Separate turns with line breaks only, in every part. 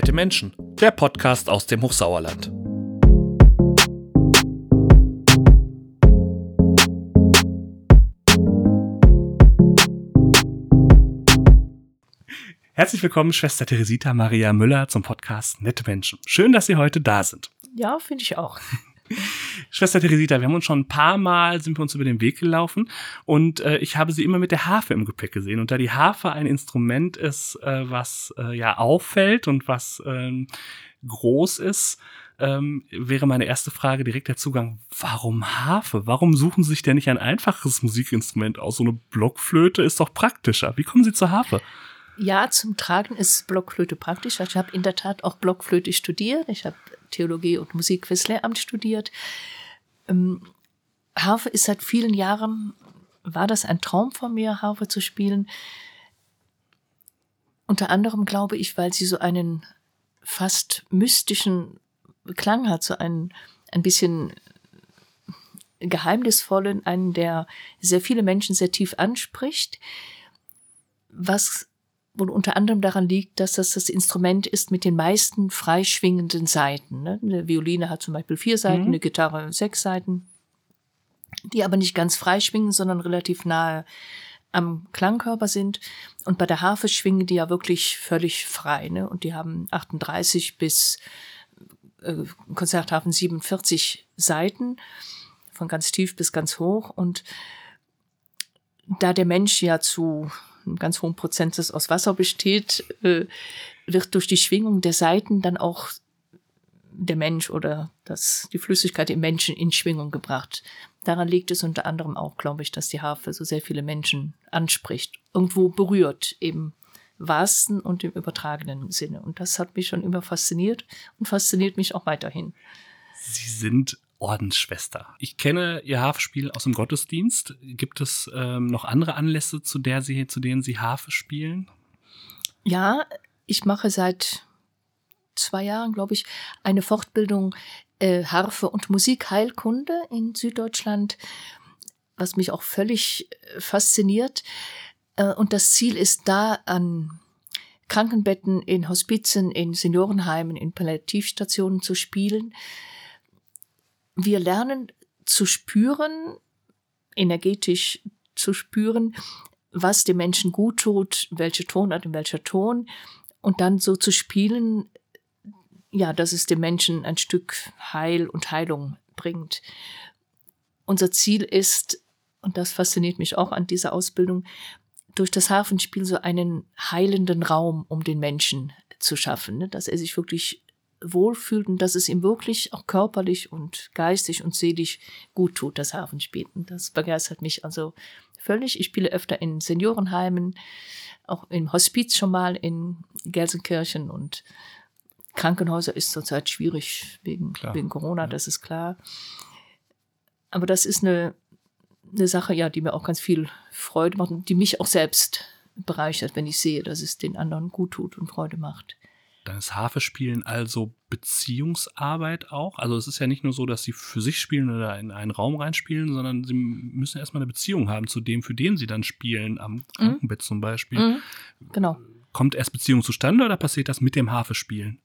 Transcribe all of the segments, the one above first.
Nette Menschen, der Podcast aus dem Hochsauerland. Herzlich willkommen, Schwester Teresita Maria Müller zum Podcast Nette Menschen. Schön, dass Sie heute da sind.
Ja, finde ich auch.
Schwester Teresita, wir haben uns schon ein paar Mal, sind wir uns über den Weg gelaufen und äh, ich habe sie immer mit der Harfe im Gepäck gesehen. Und da die Harfe ein Instrument ist, äh, was äh, ja auffällt und was ähm, groß ist, ähm, wäre meine erste Frage direkt der Zugang. Warum Harfe? Warum suchen Sie sich denn nicht ein einfaches Musikinstrument aus? So eine Blockflöte ist doch praktischer. Wie kommen Sie zur Harfe?
Ja, zum Tragen ist Blockflöte praktisch. Ich habe in der Tat auch Blockflöte studiert. Ich habe Theologie und Musik fürs Lehramt studiert. Ähm, Harfe ist seit vielen Jahren, war das ein Traum von mir, Harfe zu spielen. Unter anderem glaube ich, weil sie so einen fast mystischen Klang hat, so einen ein bisschen geheimnisvollen, einen, der sehr viele Menschen sehr tief anspricht, was wohl unter anderem daran liegt, dass das das Instrument ist mit den meisten freischwingenden Seiten. Ne? Eine Violine hat zum Beispiel vier Seiten, mhm. eine Gitarre sechs Seiten, die aber nicht ganz freischwingen, sondern relativ nahe am Klangkörper sind. Und bei der Harfe schwingen die ja wirklich völlig frei. Ne? Und die haben 38 bis äh, Konzerthafen 47 Seiten, von ganz tief bis ganz hoch. Und da der Mensch ja zu einem ganz hohen Prozentsatz aus Wasser besteht, äh, wird durch die Schwingung der Seiten dann auch der Mensch oder das, die Flüssigkeit im Menschen in Schwingung gebracht. Daran liegt es unter anderem auch, glaube ich, dass die Harfe so sehr viele Menschen anspricht, irgendwo berührt, im wahrsten und im übertragenen Sinne. Und das hat mich schon immer fasziniert und fasziniert mich auch weiterhin.
Sie sind Ordensschwester. Ich kenne Ihr Harfespiel aus dem Gottesdienst. Gibt es ähm, noch andere Anlässe, zu, der Sie, zu denen Sie Harfe spielen?
Ja, ich mache seit zwei Jahren, glaube ich, eine Fortbildung äh, Harfe und Musikheilkunde in Süddeutschland, was mich auch völlig äh, fasziniert. Äh, und das Ziel ist da an Krankenbetten, in Hospizen, in Seniorenheimen, in Palliativstationen zu spielen wir lernen zu spüren, energetisch zu spüren, was dem Menschen gut tut, welche Tonart und welcher Ton, und dann so zu spielen, ja, dass es dem Menschen ein Stück Heil und Heilung bringt. Unser Ziel ist, und das fasziniert mich auch an dieser Ausbildung, durch das Hafenspiel so einen heilenden Raum um den Menschen zu schaffen, ne? dass er sich wirklich wohlfühlt und dass es ihm wirklich auch körperlich und geistig und seelisch gut tut, das Hafenspiel. Und das begeistert mich also völlig. Ich spiele öfter in Seniorenheimen, auch im Hospiz schon mal in Gelsenkirchen und Krankenhäuser ist zurzeit schwierig wegen, wegen Corona, ja. das ist klar. Aber das ist eine, eine Sache, ja, die mir auch ganz viel Freude macht und die mich auch selbst bereichert, wenn ich sehe, dass es den anderen gut tut und Freude macht.
Dann ist Harfespielen also Beziehungsarbeit auch. Also es ist ja nicht nur so, dass sie für sich spielen oder in einen Raum reinspielen, sondern sie müssen erstmal eine Beziehung haben zu dem, für den sie dann spielen, am mhm. Krankenbett mhm. zum Beispiel. Mhm.
Genau.
Kommt erst Beziehung zustande oder passiert das mit dem Harfespielen?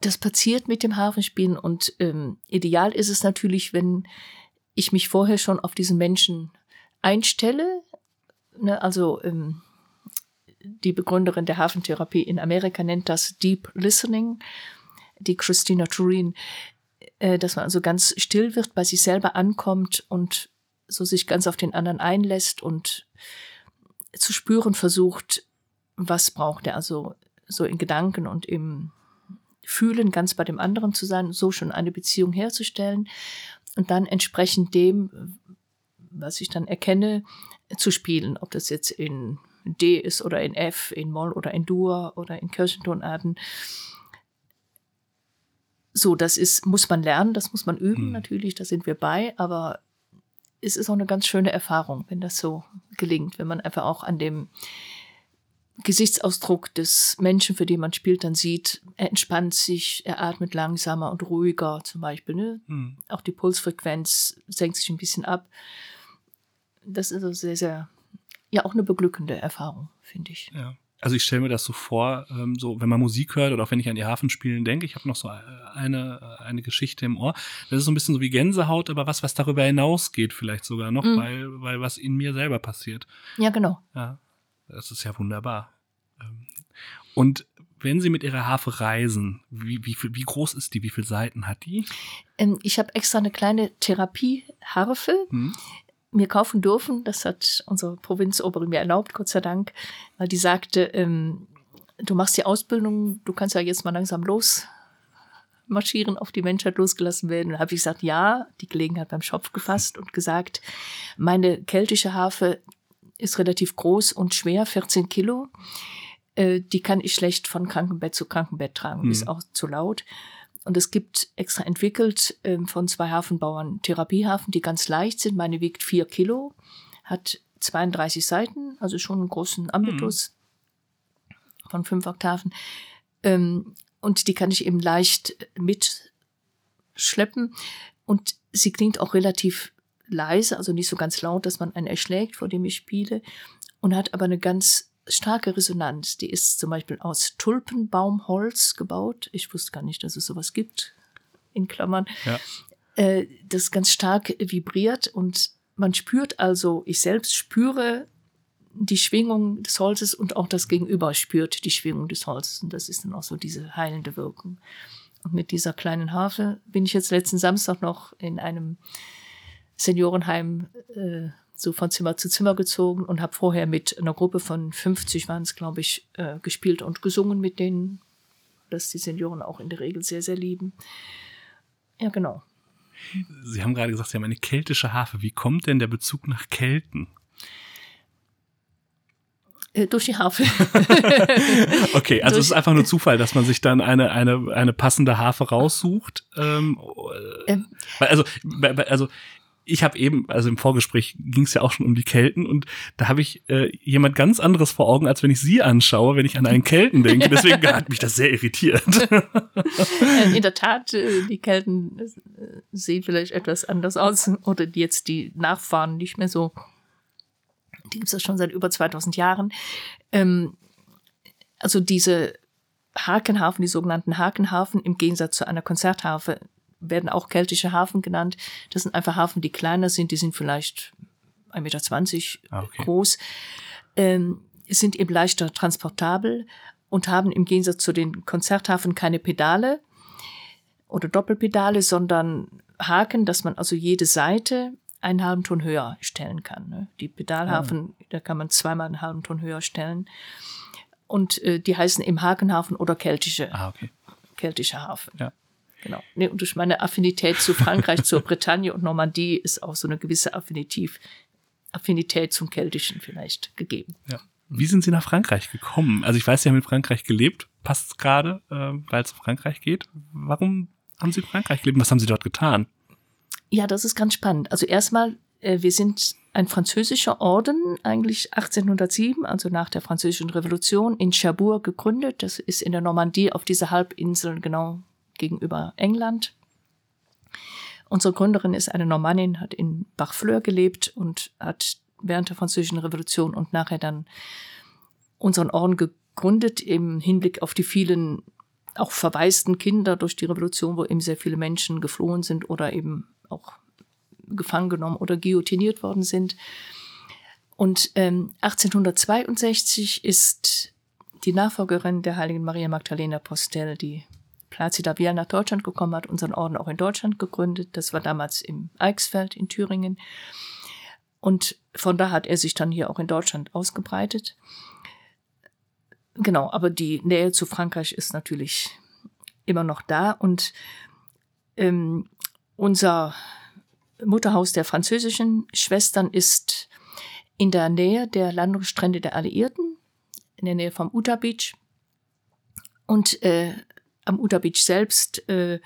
Das passiert mit dem Harfenspielen und ähm, ideal ist es natürlich, wenn ich mich vorher schon auf diesen Menschen einstelle. Ne, also ähm, die Begründerin der Hafentherapie in Amerika nennt das Deep Listening, die Christina Turin, äh, dass man also ganz still wird, bei sich selber ankommt und so sich ganz auf den anderen einlässt und zu spüren versucht, was braucht er, also so in Gedanken und im Fühlen ganz bei dem anderen zu sein, so schon eine Beziehung herzustellen und dann entsprechend dem, was ich dann erkenne, zu spielen, ob das jetzt in D ist oder in F, in Moll oder in Dur oder in Kirchentonarten. So, das ist, muss man lernen, das muss man üben, hm. natürlich, da sind wir bei, aber es ist auch eine ganz schöne Erfahrung, wenn das so gelingt, wenn man einfach auch an dem Gesichtsausdruck des Menschen, für den man spielt, dann sieht, er entspannt sich, er atmet langsamer und ruhiger zum Beispiel. Ne? Hm. Auch die Pulsfrequenz senkt sich ein bisschen ab. Das ist also sehr, sehr ja auch eine beglückende Erfahrung, finde ich.
Ja. also ich stelle mir das so vor, ähm, so wenn man Musik hört oder auch wenn ich an die Hafenspielen denke, ich habe noch so äh, eine, äh, eine Geschichte im Ohr. Das ist so ein bisschen so wie Gänsehaut, aber was, was darüber hinausgeht vielleicht sogar noch, mhm. weil, weil was in mir selber passiert.
Ja, genau.
Ja, das ist ja wunderbar. Ähm, und wenn Sie mit Ihrer Harfe reisen, wie, wie, wie groß ist die? Wie viele Seiten hat die?
Ähm, ich habe extra eine kleine Therapieharfe. Hm mir kaufen dürfen. Das hat unsere Provinzoberin mir erlaubt, Gott sei Dank, weil die sagte, ähm, du machst die Ausbildung, du kannst ja jetzt mal langsam losmarschieren, auf die Menschheit losgelassen werden. Da habe ich gesagt, ja, die Gelegenheit beim Schopf gefasst und gesagt, meine keltische Harfe ist relativ groß und schwer, 14 Kilo. Äh, die kann ich schlecht von Krankenbett zu Krankenbett tragen, mhm. ist auch zu laut. Und es gibt extra entwickelt ähm, von zwei Hafenbauern Therapiehafen, die ganz leicht sind. Meine wiegt vier Kilo, hat 32 Seiten, also schon einen großen Ambitus mhm. von fünf Oktaven. Ähm, und die kann ich eben leicht mitschleppen. Und sie klingt auch relativ leise, also nicht so ganz laut, dass man einen erschlägt, vor dem ich spiele. Und hat aber eine ganz starke Resonanz. Die ist zum Beispiel aus Tulpenbaumholz gebaut. Ich wusste gar nicht, dass es sowas gibt, in Klammern. Ja. Äh, das ganz stark vibriert und man spürt also, ich selbst spüre die Schwingung des Holzes und auch das Gegenüber spürt die Schwingung des Holzes. Und das ist dann auch so diese heilende Wirkung. Und mit dieser kleinen Harfe bin ich jetzt letzten Samstag noch in einem Seniorenheim äh, so von Zimmer zu Zimmer gezogen und habe vorher mit einer Gruppe von 50 waren es, glaube ich, äh, gespielt und gesungen mit denen, dass die Senioren auch in der Regel sehr, sehr lieben. Ja, genau.
Sie haben gerade gesagt, Sie haben eine keltische Harfe. Wie kommt denn der Bezug nach Kelten?
Äh, durch die Harfe.
okay, also durch es ist einfach nur Zufall, dass man sich dann eine, eine, eine passende Harfe raussucht. Ähm, ähm, also, also ich habe eben, also im Vorgespräch ging es ja auch schon um die Kelten und da habe ich äh, jemand ganz anderes vor Augen, als wenn ich sie anschaue, wenn ich an einen Kelten denke. Deswegen hat mich das sehr irritiert.
Äh, in der Tat, äh, die Kelten äh, sehen vielleicht etwas anders aus oder jetzt die Nachfahren nicht mehr so. Die gibt es schon seit über 2000 Jahren. Ähm, also diese Hakenhafen, die sogenannten Hakenhafen, im Gegensatz zu einer Konzertharfe, werden auch keltische Hafen genannt. Das sind einfach Hafen, die kleiner sind, die sind vielleicht 1,20 Meter ah, okay. groß, ähm, sind eben leichter transportabel und haben im Gegensatz zu den Konzerthafen keine Pedale oder Doppelpedale, sondern Haken, dass man also jede Seite einen halben Ton höher stellen kann. Ne? Die Pedalhafen, ah. da kann man zweimal einen halben Ton höher stellen. Und äh, die heißen im Hakenhafen oder keltische, ah, okay. keltische Hafen. Ja. Genau. Nee, und durch meine Affinität zu Frankreich, zur Bretagne und Normandie ist auch so eine gewisse Affinität, Affinität zum Keltischen vielleicht gegeben.
Ja. Wie sind Sie nach Frankreich gekommen? Also ich weiß, Sie haben in Frankreich gelebt, passt gerade, äh, weil es um Frankreich geht. Warum haben Sie in Frankreich gelebt? Was haben Sie dort getan?
Ja, das ist ganz spannend. Also erstmal, äh, wir sind ein französischer Orden, eigentlich 1807, also nach der Französischen Revolution, in Cherbourg gegründet. Das ist in der Normandie auf dieser Halbinsel genau gegenüber England. Unsere Gründerin ist eine Normannin, hat in Barfleur gelebt und hat während der Französischen Revolution und nachher dann unseren Orden gegründet im Hinblick auf die vielen auch verwaisten Kinder durch die Revolution, wo eben sehr viele Menschen geflohen sind oder eben auch gefangen genommen oder guillotiniert worden sind. Und ähm, 1862 ist die Nachfolgerin der heiligen Maria Magdalena Postel, die Plazida Vial nach Deutschland gekommen, hat unseren Orden auch in Deutschland gegründet. Das war damals im Eichsfeld in Thüringen. Und von da hat er sich dann hier auch in Deutschland ausgebreitet. Genau, aber die Nähe zu Frankreich ist natürlich immer noch da. Und ähm, unser Mutterhaus der französischen Schwestern ist in der Nähe der Landungsstrände der Alliierten, in der Nähe vom Utah Beach. Und äh, am Uta Beach selbst äh,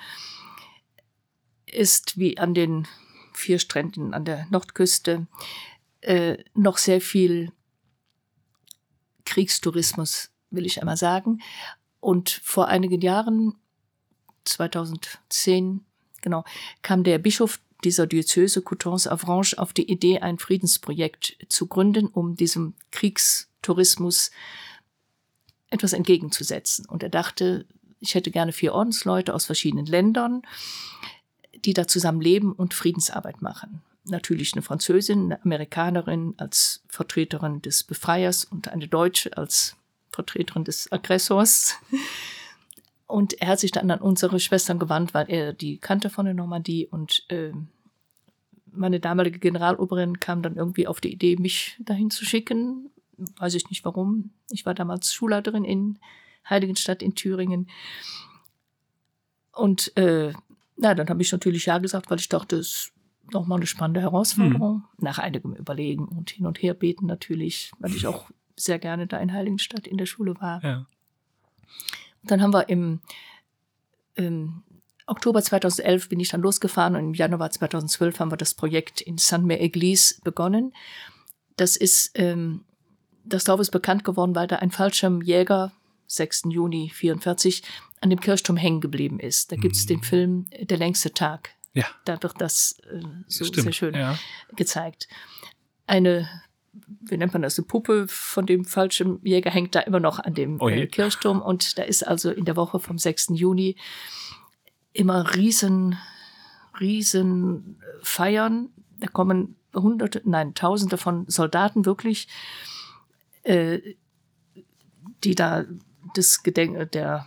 ist wie an den vier Stränden an der Nordküste äh, noch sehr viel Kriegstourismus, will ich einmal sagen. Und vor einigen Jahren, 2010, genau, kam der Bischof dieser Diözese Coutances-Avranches auf die Idee, ein Friedensprojekt zu gründen, um diesem Kriegstourismus etwas entgegenzusetzen. Und er dachte, ich hätte gerne vier Ordensleute aus verschiedenen Ländern, die da zusammen leben und Friedensarbeit machen. Natürlich eine Französin, eine Amerikanerin als Vertreterin des Befreiers und eine Deutsche als Vertreterin des Aggressors. Und er hat sich dann an unsere Schwestern gewandt, weil er die kannte von der Normandie und äh, meine damalige Generaloberin kam dann irgendwie auf die Idee, mich dahin zu schicken. Weiß ich nicht warum. Ich war damals Schulleiterin in Heiligenstadt in Thüringen. Und äh, na, dann habe ich natürlich ja gesagt, weil ich dachte, es ist nochmal eine spannende Herausforderung. Mhm. Nach einigem Überlegen und hin und her beten natürlich, weil ich auch sehr gerne da in Heiligenstadt in der Schule war. Ja. Dann haben wir im, im Oktober 2011 bin ich dann losgefahren und im Januar 2012 haben wir das Projekt in Saint-Mère-Église begonnen. Das ist, ähm, das Dorf ist bekannt geworden, weil da ein Fallschirmjäger 6. Juni 44 an dem Kirchturm hängen geblieben ist. Da gibt es mhm. den Film Der längste Tag. Ja. Da wird das äh, so Stimmt, sehr schön ja. gezeigt. Eine wie nennt man das, eine Puppe von dem Fallschirmjäger hängt da immer noch an dem äh, Kirchturm und da ist also in der Woche vom 6. Juni immer riesen, riesen Feiern. Da kommen hunderte, nein, tausende von Soldaten wirklich, äh, die da des Gedenk der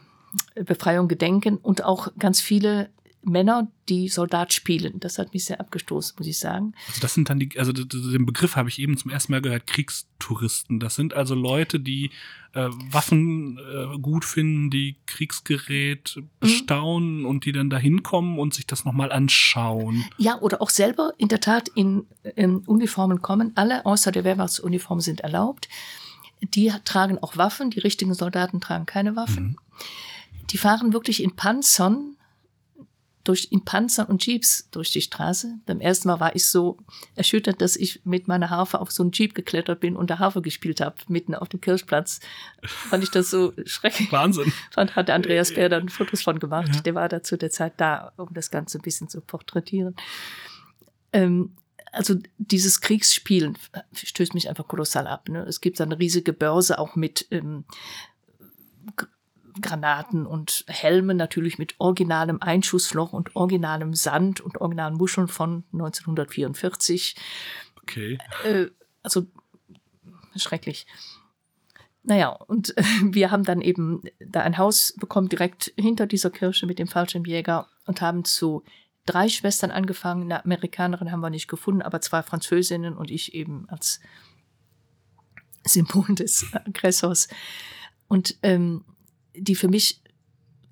Befreiung gedenken und auch ganz viele Männer, die Soldat spielen. Das hat mich sehr abgestoßen, muss ich sagen.
Also das sind dann die, also den Begriff habe ich eben zum ersten Mal gehört, Kriegstouristen. Das sind also Leute, die äh, Waffen äh, gut finden, die Kriegsgerät mhm. bestaunen mhm. und die dann da hinkommen und sich das nochmal anschauen.
Ja, oder auch selber in der Tat in, in Uniformen kommen. Alle außer der Wehrmachtsuniform sind erlaubt. Die tragen auch Waffen, die richtigen Soldaten tragen keine Waffen. Mhm. Die fahren wirklich in Panzern durch, in Panzer und Jeeps durch die Straße. Beim ersten Mal war ich so erschüttert, dass ich mit meiner Harfe auf so einen Jeep geklettert bin und der Harfe gespielt habe, mitten auf dem Kirchplatz. Fand ich das so schrecklich.
Wahnsinn.
Fand, hat Andreas Bär dann Fotos von gemacht. Ja. Der war da zu der Zeit da, um das Ganze ein bisschen zu porträtieren. Ähm, also dieses Kriegsspielen stößt mich einfach kolossal ab. Ne? Es gibt eine riesige Börse auch mit ähm, Granaten und Helme natürlich mit originalem Einschussloch und originalem Sand und originalen Muscheln von 1944.
Okay.
Äh, also schrecklich. Naja, und äh, wir haben dann eben da ein Haus bekommen, direkt hinter dieser Kirche mit dem Fallschirmjäger und haben zu drei Schwestern angefangen. Eine Amerikanerin haben wir nicht gefunden, aber zwei Französinnen und ich eben als Symbol des Aggressors. Und ähm, die für mich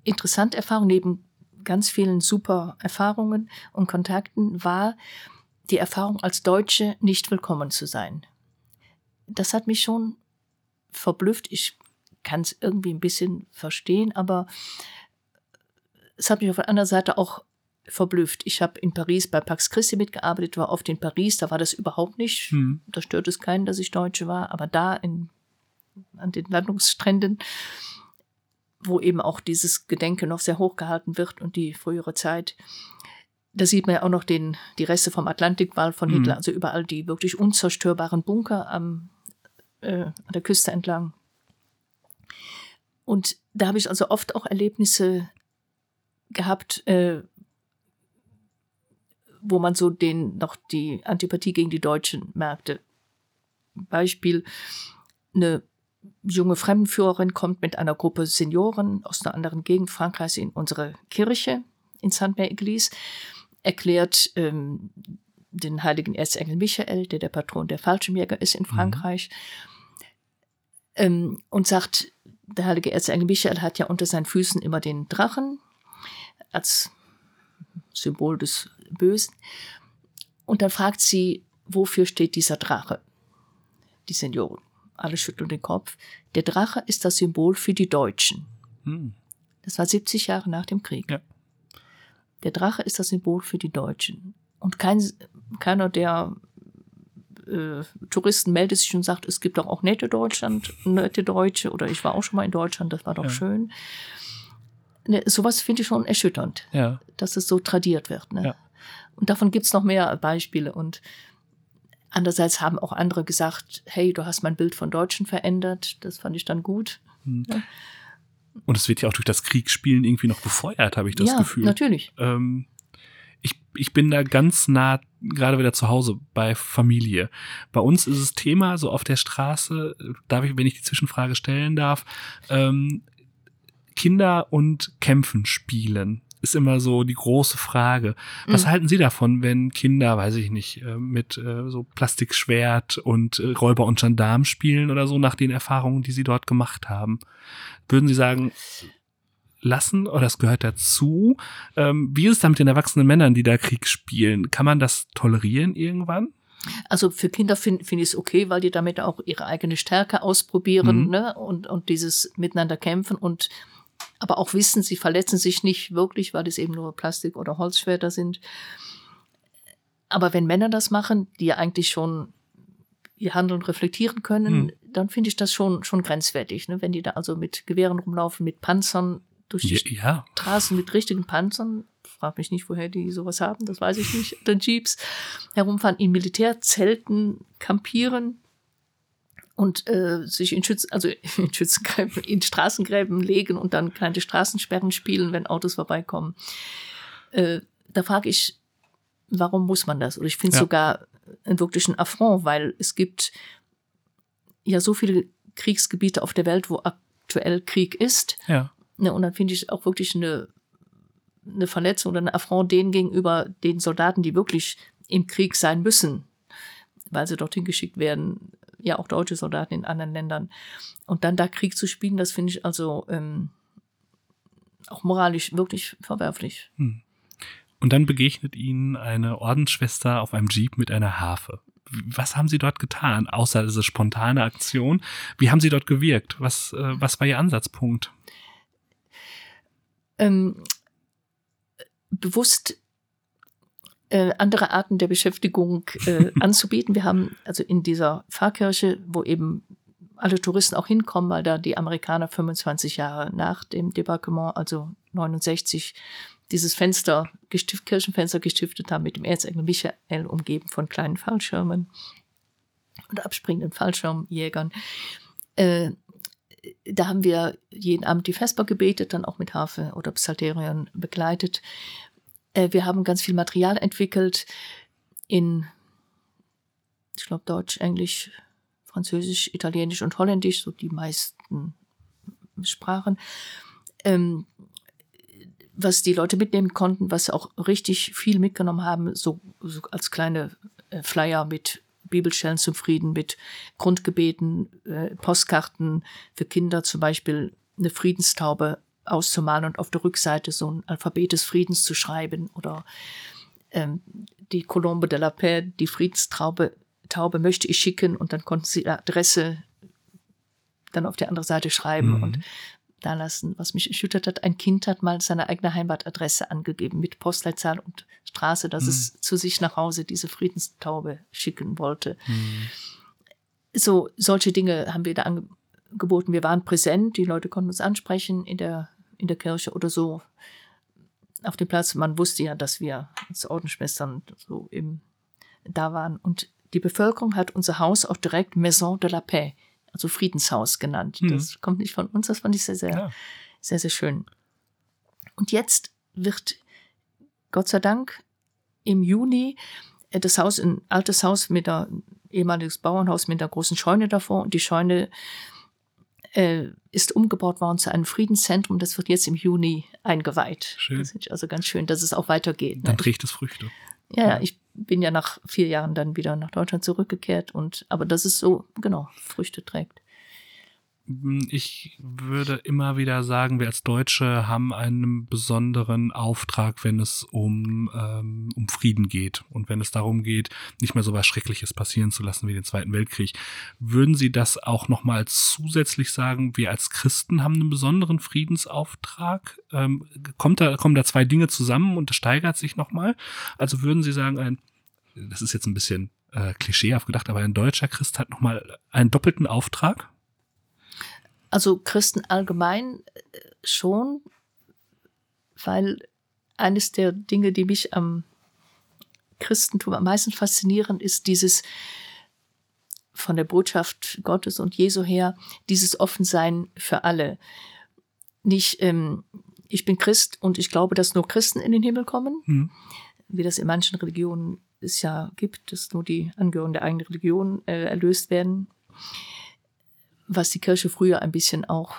interessante Erfahrung neben ganz vielen super Erfahrungen und Kontakten war die Erfahrung als Deutsche nicht willkommen zu sein. Das hat mich schon verblüfft. Ich kann es irgendwie ein bisschen verstehen, aber es hat mich auf der anderen Seite auch verblüfft. Ich habe in Paris bei Pax Christi mitgearbeitet, war oft in Paris, da war das überhaupt nicht. Hm. Da stört es keinen, dass ich Deutsche war, aber da in, an den Landungsstränden wo eben auch dieses Gedenken noch sehr hoch gehalten wird und die frühere Zeit. Da sieht man ja auch noch den, die Reste vom Atlantikwall von Hitler, mhm. also überall die wirklich unzerstörbaren Bunker am, äh, an der Küste entlang. Und da habe ich also oft auch Erlebnisse gehabt, äh, wo man so den noch die Antipathie gegen die Deutschen merkte. Beispiel, eine junge Fremdenführerin kommt mit einer Gruppe Senioren aus einer anderen Gegend Frankreichs in unsere Kirche in Saint-Mère-Église, erklärt ähm, den heiligen Erzengel Michael, der der Patron der Fallschirmjäger ist in mhm. Frankreich, mhm. ähm, und sagt, der heilige Erzengel Michael hat ja unter seinen Füßen immer den Drachen als Symbol des Bösen. Und dann fragt sie, wofür steht dieser Drache? Die Senioren alle schütteln den Kopf. Der Drache ist das Symbol für die Deutschen. Hm. Das war 70 Jahre nach dem Krieg. Ja. Der Drache ist das Symbol für die Deutschen. Und kein, keiner der äh, Touristen meldet sich und sagt, es gibt doch auch nette Deutschland, nette Deutsche oder ich war auch schon mal in Deutschland, das war doch ja. schön. Ne, sowas finde ich schon erschütternd, ja. dass es so tradiert wird. Ne? Ja. Und davon gibt es noch mehr Beispiele. Und Andererseits haben auch andere gesagt, hey, du hast mein Bild von Deutschen verändert. Das fand ich dann gut.
Hm. Ja. Und es wird ja auch durch das Kriegsspielen irgendwie noch befeuert, habe ich das
ja,
Gefühl.
Natürlich.
Ähm, ich, ich bin da ganz nah, gerade wieder zu Hause bei Familie. Bei uns ist es Thema, so auf der Straße, darf ich, wenn ich die Zwischenfrage stellen darf, ähm, Kinder und Kämpfen spielen ist immer so die große Frage. Was mhm. halten Sie davon, wenn Kinder, weiß ich nicht, äh, mit äh, so Plastikschwert und äh, Räuber und Gendarm spielen oder so nach den Erfahrungen, die Sie dort gemacht haben? Würden Sie sagen, lassen oder das gehört dazu? Ähm, wie ist es dann mit den erwachsenen Männern, die da Krieg spielen? Kann man das tolerieren irgendwann?
Also für Kinder finde find ich es okay, weil die damit auch ihre eigene Stärke ausprobieren mhm. ne? und, und dieses Miteinander kämpfen und aber auch wissen, sie verletzen sich nicht wirklich, weil es eben nur Plastik- oder Holzschwerter sind. Aber wenn Männer das machen, die ja eigentlich schon ihr Handeln reflektieren können, hm. dann finde ich das schon, schon grenzwertig. Ne? Wenn die da also mit Gewehren rumlaufen, mit Panzern durch die ja, ja. Straßen, mit richtigen Panzern, frag mich nicht, woher die sowas haben, das weiß ich nicht, dann Jeeps, herumfahren, in Militärzelten campieren, und äh, sich in, Schütz also in Schützengräben, in Straßengräben legen und dann kleine Straßensperren spielen, wenn Autos vorbeikommen. Äh, da frage ich, warum muss man das? Oder ich finde es ja. sogar einen wirklichen Affront, weil es gibt ja so viele Kriegsgebiete auf der Welt, wo aktuell Krieg ist.
Ja.
Ne, und dann finde ich auch wirklich eine, eine Verletzung oder ein Affront denen gegenüber den Soldaten, die wirklich im Krieg sein müssen, weil sie dorthin geschickt werden, ja auch deutsche Soldaten in anderen Ländern. Und dann da Krieg zu spielen, das finde ich also ähm, auch moralisch wirklich verwerflich. Hm.
Und dann begegnet Ihnen eine Ordensschwester auf einem Jeep mit einer Harfe. Was haben Sie dort getan, außer diese spontane Aktion? Wie haben Sie dort gewirkt? Was, äh, was war Ihr Ansatzpunkt?
Ähm, bewusst äh, andere Arten der Beschäftigung äh, anzubieten. Wir haben also in dieser Pfarrkirche, wo eben alle Touristen auch hinkommen, weil da die Amerikaner 25 Jahre nach dem Debarquement, also 69, dieses Fenster, gestift, Kirchenfenster gestiftet haben mit dem Erzengel Michael, umgeben von kleinen Fallschirmen und abspringenden Fallschirmjägern. Äh, da haben wir jeden Abend die Vesper gebetet, dann auch mit Harfe oder Psalterion begleitet. Äh, wir haben ganz viel Material entwickelt in, ich glaube, Deutsch, Englisch, Französisch, Italienisch und Holländisch, so die meisten Sprachen. Ähm, was die Leute mitnehmen konnten, was auch richtig viel mitgenommen haben, so, so als kleine äh, Flyer mit Bibelstellen zum Frieden, mit Grundgebeten, äh, Postkarten für Kinder, zum Beispiel eine Friedenstaube auszumalen und auf der Rückseite so ein Alphabet des Friedens zu schreiben oder ähm, die Colombe de la Paix, die Friedenstraube Taube möchte ich schicken und dann konnten sie die Adresse dann auf der anderen Seite schreiben mhm. und da lassen. Was mich erschüttert hat, ein Kind hat mal seine eigene Heimatadresse angegeben mit Postleitzahl und Straße, dass mhm. es zu sich nach Hause diese Friedenstaube schicken wollte. Mhm. So, solche Dinge haben wir da angeboten. Wir waren präsent, die Leute konnten uns ansprechen in der in der Kirche oder so auf dem Platz. Man wusste ja, dass wir als Ordensschwestern so eben da waren. Und die Bevölkerung hat unser Haus auch direkt Maison de la Paix, also Friedenshaus genannt. Mhm. Das kommt nicht von uns, das fand ich sehr, sehr, ja. sehr, sehr schön. Und jetzt wird Gott sei Dank im Juni äh, das Haus, ein altes Haus mit der ehemaliges Bauernhaus mit einer großen Scheune davor und die Scheune äh, ist umgebaut worden zu einem Friedenszentrum. Das wird jetzt im Juni eingeweiht. Schön. Das ist also ganz schön, dass es auch weitergeht.
Dann ne? trägt es Früchte.
Ja, ja, ich bin ja nach vier Jahren dann wieder nach Deutschland zurückgekehrt und aber dass es so genau Früchte trägt.
Ich würde immer wieder sagen, wir als Deutsche haben einen besonderen Auftrag, wenn es um, ähm, um Frieden geht und wenn es darum geht, nicht mehr so was Schreckliches passieren zu lassen wie den Zweiten Weltkrieg. Würden Sie das auch nochmal zusätzlich sagen, wir als Christen haben einen besonderen Friedensauftrag? Ähm, kommt da, kommen da zwei Dinge zusammen und das steigert sich nochmal? Also würden Sie sagen, ein, das ist jetzt ein bisschen äh, klischeehaft gedacht, aber ein deutscher Christ hat nochmal einen doppelten Auftrag?
Also Christen allgemein äh, schon, weil eines der Dinge, die mich am Christentum am meisten faszinieren, ist dieses von der Botschaft Gottes und Jesu her, dieses Offensein für alle. Nicht, ähm, ich bin Christ und ich glaube, dass nur Christen in den Himmel kommen, mhm. wie das in manchen Religionen es ja gibt, dass nur die Angehörigen der eigenen Religion äh, erlöst werden, was die Kirche früher ein bisschen auch